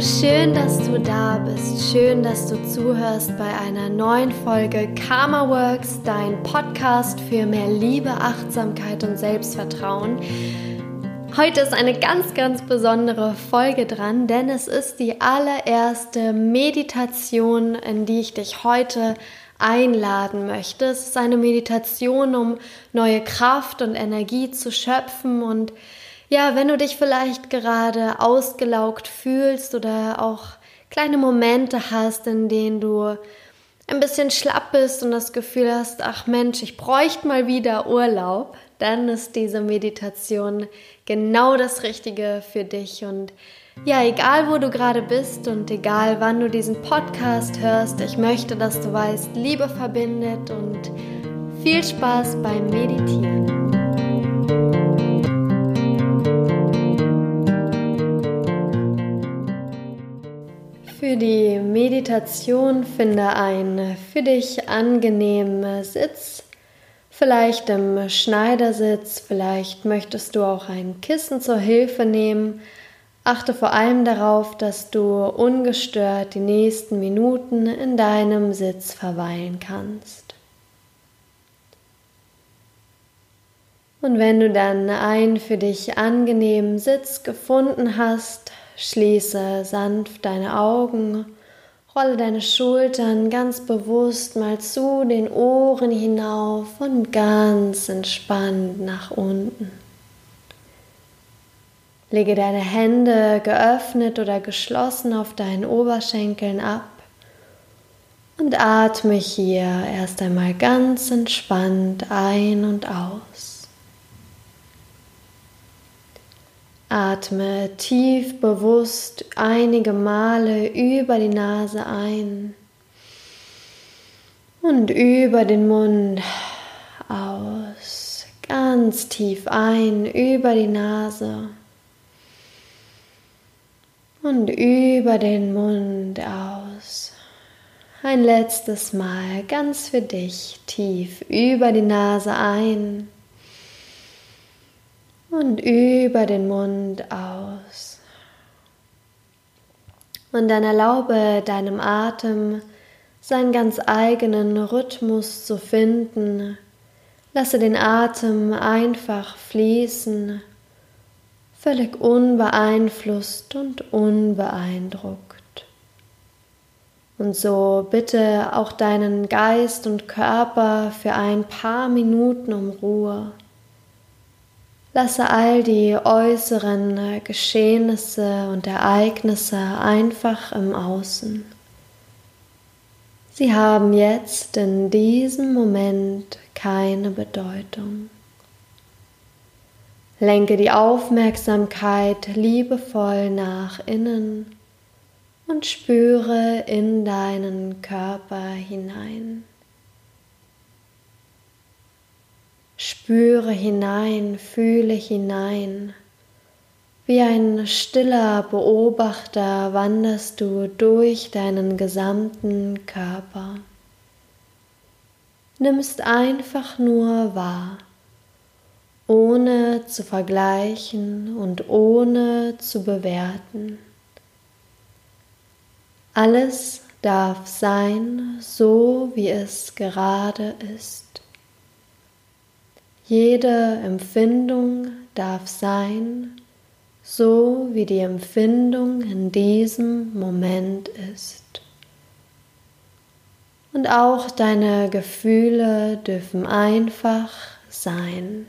Schön, dass du da bist. Schön, dass du zuhörst bei einer neuen Folge Karma Works, dein Podcast für mehr Liebe, Achtsamkeit und Selbstvertrauen. Heute ist eine ganz, ganz besondere Folge dran, denn es ist die allererste Meditation, in die ich dich heute einladen möchte. Es ist eine Meditation, um neue Kraft und Energie zu schöpfen und ja, wenn du dich vielleicht gerade ausgelaugt fühlst oder auch kleine Momente hast, in denen du ein bisschen schlapp bist und das Gefühl hast, ach Mensch, ich bräuchte mal wieder Urlaub, dann ist diese Meditation genau das Richtige für dich. Und ja, egal wo du gerade bist und egal wann du diesen Podcast hörst, ich möchte, dass du weißt, Liebe verbindet und viel Spaß beim Meditieren. Für die Meditation finde einen für dich angenehmen Sitz, vielleicht im Schneidersitz, vielleicht möchtest du auch ein Kissen zur Hilfe nehmen. Achte vor allem darauf, dass du ungestört die nächsten Minuten in deinem Sitz verweilen kannst. Und wenn du dann einen für dich angenehmen Sitz gefunden hast, Schließe sanft deine Augen, rolle deine Schultern ganz bewusst mal zu den Ohren hinauf und ganz entspannt nach unten. Lege deine Hände geöffnet oder geschlossen auf deinen Oberschenkeln ab und atme hier erst einmal ganz entspannt ein und aus. Atme tief bewusst einige Male über die Nase ein und über den Mund aus. Ganz tief ein über die Nase und über den Mund aus. Ein letztes Mal ganz für dich tief über die Nase ein und über den Mund aus. Und dann erlaube deinem Atem seinen ganz eigenen Rhythmus zu finden. Lasse den Atem einfach fließen, völlig unbeeinflusst und unbeeindruckt. Und so bitte auch deinen Geist und Körper für ein paar Minuten um Ruhe. Lasse all die äußeren Geschehnisse und Ereignisse einfach im Außen. Sie haben jetzt in diesem Moment keine Bedeutung. Lenke die Aufmerksamkeit liebevoll nach innen und spüre in deinen Körper hinein. Spüre hinein, fühle hinein. Wie ein stiller Beobachter wanderst du durch deinen gesamten Körper. Nimmst einfach nur wahr, ohne zu vergleichen und ohne zu bewerten. Alles darf sein, so wie es gerade ist. Jede Empfindung darf sein, so wie die Empfindung in diesem Moment ist. Und auch deine Gefühle dürfen einfach sein.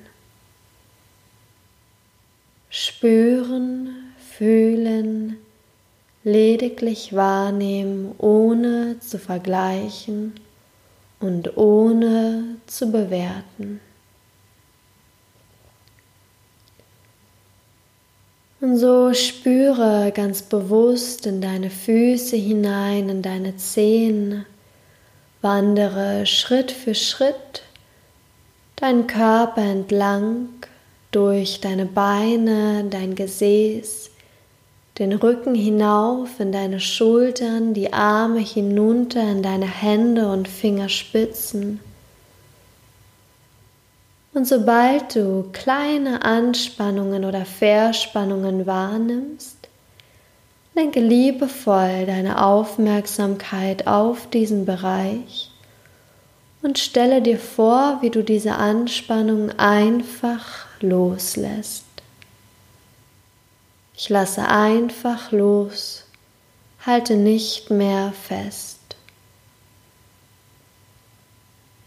Spüren, fühlen, lediglich wahrnehmen, ohne zu vergleichen und ohne zu bewerten. Und so spüre ganz bewusst in deine Füße hinein, in deine Zehen, wandere Schritt für Schritt deinen Körper entlang, durch deine Beine, dein Gesäß, den Rücken hinauf in deine Schultern, die Arme hinunter in deine Hände und Fingerspitzen und sobald du kleine Anspannungen oder Verspannungen wahrnimmst, Lenke liebevoll deine Aufmerksamkeit auf diesen Bereich und stelle dir vor, wie du diese Anspannung einfach loslässt. Ich lasse einfach los, halte nicht mehr fest.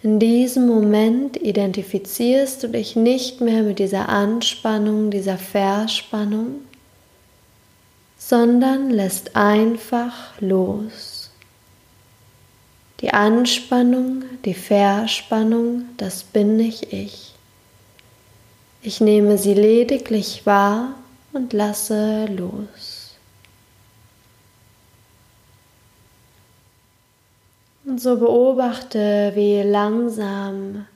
In diesem Moment identifizierst du dich nicht mehr mit dieser Anspannung, dieser Verspannung, sondern lässt einfach los. Die Anspannung, die Verspannung, das bin nicht ich. Ich nehme sie lediglich wahr und lasse los. Und so beobachte, wie langsam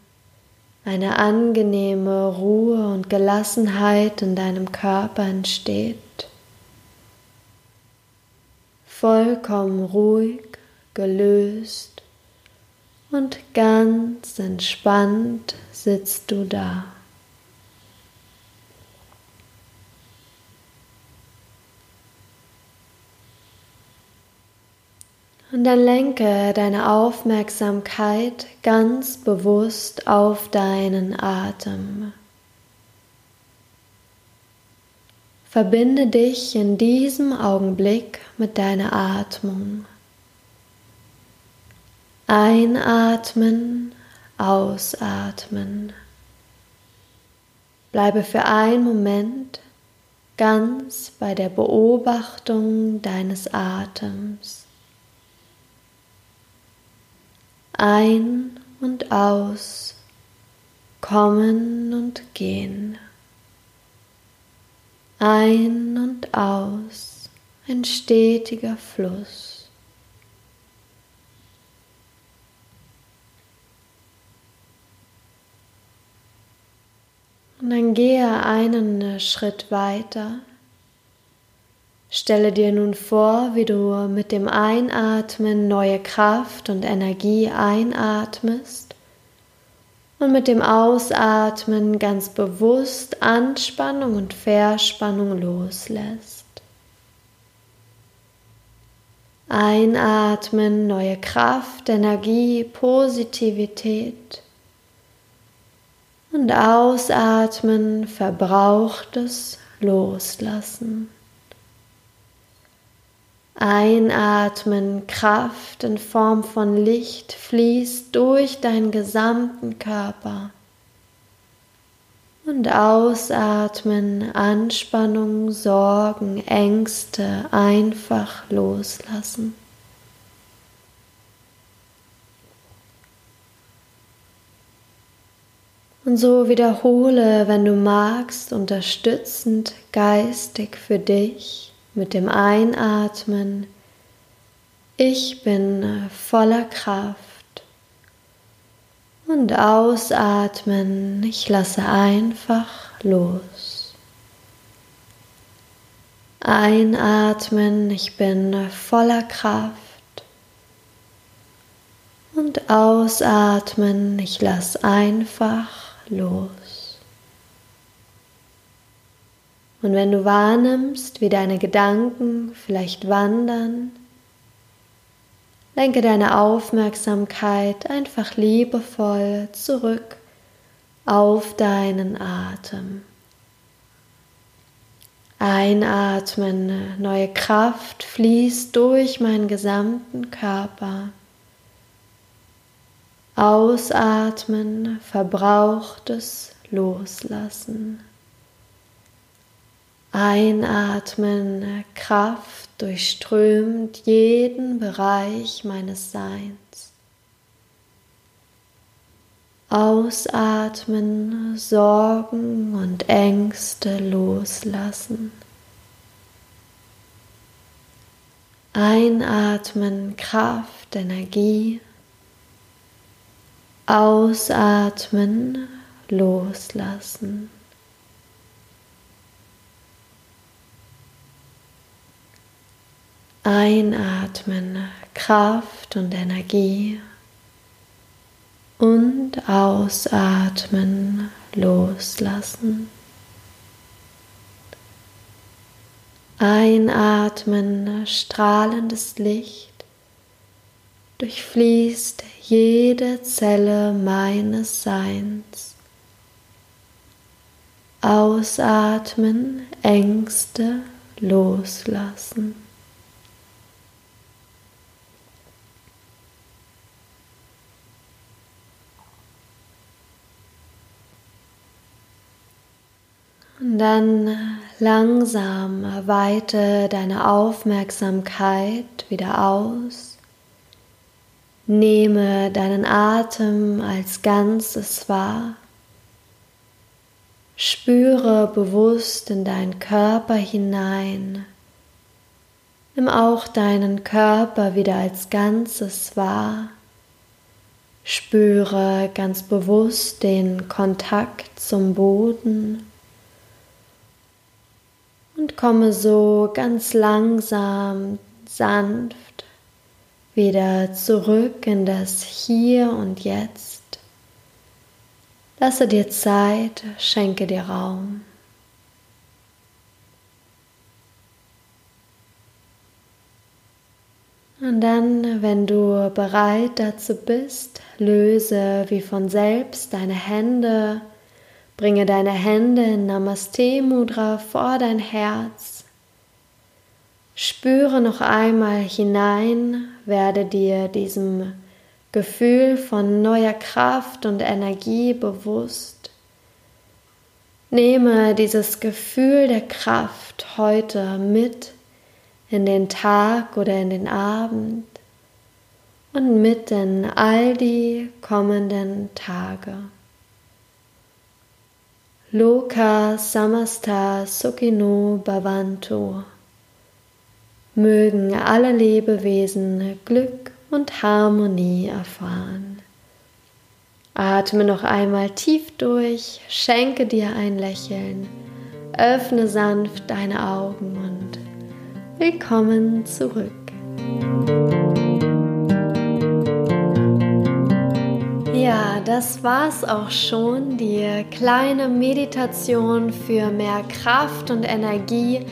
eine angenehme Ruhe und Gelassenheit in deinem Körper entsteht. Vollkommen ruhig, gelöst und ganz entspannt sitzt du da. Und dann lenke deine Aufmerksamkeit ganz bewusst auf deinen Atem. Verbinde dich in diesem Augenblick mit deiner Atmung. Einatmen, ausatmen. Bleibe für einen Moment ganz bei der Beobachtung deines Atems. Ein und aus, kommen und gehen, ein und aus, ein stetiger Fluss. Und dann gehe einen Schritt weiter Stelle dir nun vor, wie du mit dem Einatmen neue Kraft und Energie einatmest und mit dem Ausatmen ganz bewusst Anspannung und Verspannung loslässt. Einatmen, neue Kraft, Energie, Positivität. Und ausatmen, Verbrauchtes loslassen. Einatmen, Kraft in Form von Licht fließt durch deinen gesamten Körper. Und ausatmen, Anspannung, Sorgen, Ängste einfach loslassen. Und so wiederhole, wenn du magst, unterstützend, geistig für dich mit dem Einatmen, ich bin voller Kraft. Und ausatmen, ich lasse einfach los. Einatmen, ich bin voller Kraft. Und ausatmen, ich lasse einfach los. Und wenn du wahrnimmst, wie deine Gedanken vielleicht wandern, lenke deine Aufmerksamkeit einfach liebevoll zurück auf deinen Atem. Einatmen, neue Kraft fließt durch meinen gesamten Körper. Ausatmen, verbrauchtes Loslassen. Einatmen, Kraft durchströmt jeden Bereich meines Seins. Ausatmen, Sorgen und Ängste loslassen. Einatmen, Kraft, Energie. Ausatmen, loslassen. Einatmen, Kraft und Energie und ausatmen, loslassen. Einatmen, strahlendes Licht durchfließt jede Zelle meines Seins. Ausatmen, Ängste loslassen. Und dann langsam weite deine Aufmerksamkeit wieder aus. Nehme deinen Atem als Ganzes wahr. Spüre bewusst in deinen Körper hinein. Nimm auch deinen Körper wieder als Ganzes wahr. Spüre ganz bewusst den Kontakt zum Boden und komme so ganz langsam, sanft wieder zurück in das Hier und Jetzt. Lasse dir Zeit, schenke dir Raum. Und dann, wenn du bereit dazu bist, löse wie von selbst deine Hände, bringe deine Hände in Namaste Mudra vor dein Herz. Spüre noch einmal hinein, werde dir diesem Gefühl von neuer Kraft und Energie bewusst. Nehme dieses Gefühl der Kraft heute mit in den Tag oder in den Abend und mit in all die kommenden Tage. Loka Samasta Sukhino Bhavantu. Mögen alle Lebewesen Glück und Harmonie erfahren. Atme noch einmal tief durch, schenke dir ein Lächeln, öffne sanft deine Augen und willkommen zurück. Ja, das war's auch schon, die kleine Meditation für mehr Kraft und Energie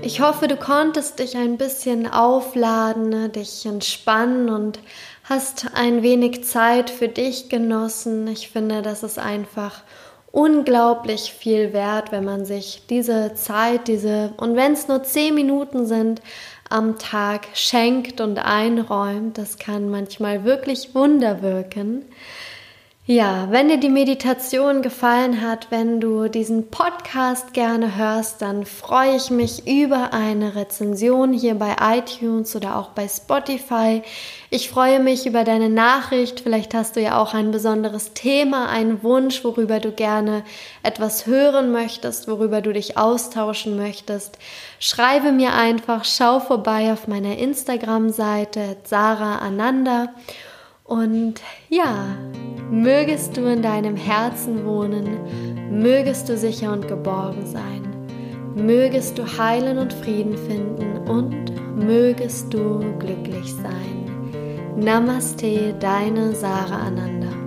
ich hoffe, du konntest dich ein bisschen aufladen, dich entspannen und hast ein wenig Zeit für dich genossen. Ich finde, das ist einfach unglaublich viel wert, wenn man sich diese Zeit, diese, und wenn es nur zehn Minuten sind, am Tag schenkt und einräumt. Das kann manchmal wirklich Wunder wirken. Ja, wenn dir die Meditation gefallen hat, wenn du diesen Podcast gerne hörst, dann freue ich mich über eine Rezension hier bei iTunes oder auch bei Spotify. Ich freue mich über deine Nachricht. Vielleicht hast du ja auch ein besonderes Thema, einen Wunsch, worüber du gerne etwas hören möchtest, worüber du dich austauschen möchtest. Schreibe mir einfach, schau vorbei auf meiner Instagram-Seite Sarah Ananda und ja, mögest du in deinem Herzen wohnen, mögest du sicher und geborgen sein, mögest du heilen und Frieden finden und mögest du glücklich sein. Namaste, deine Sarah Ananda.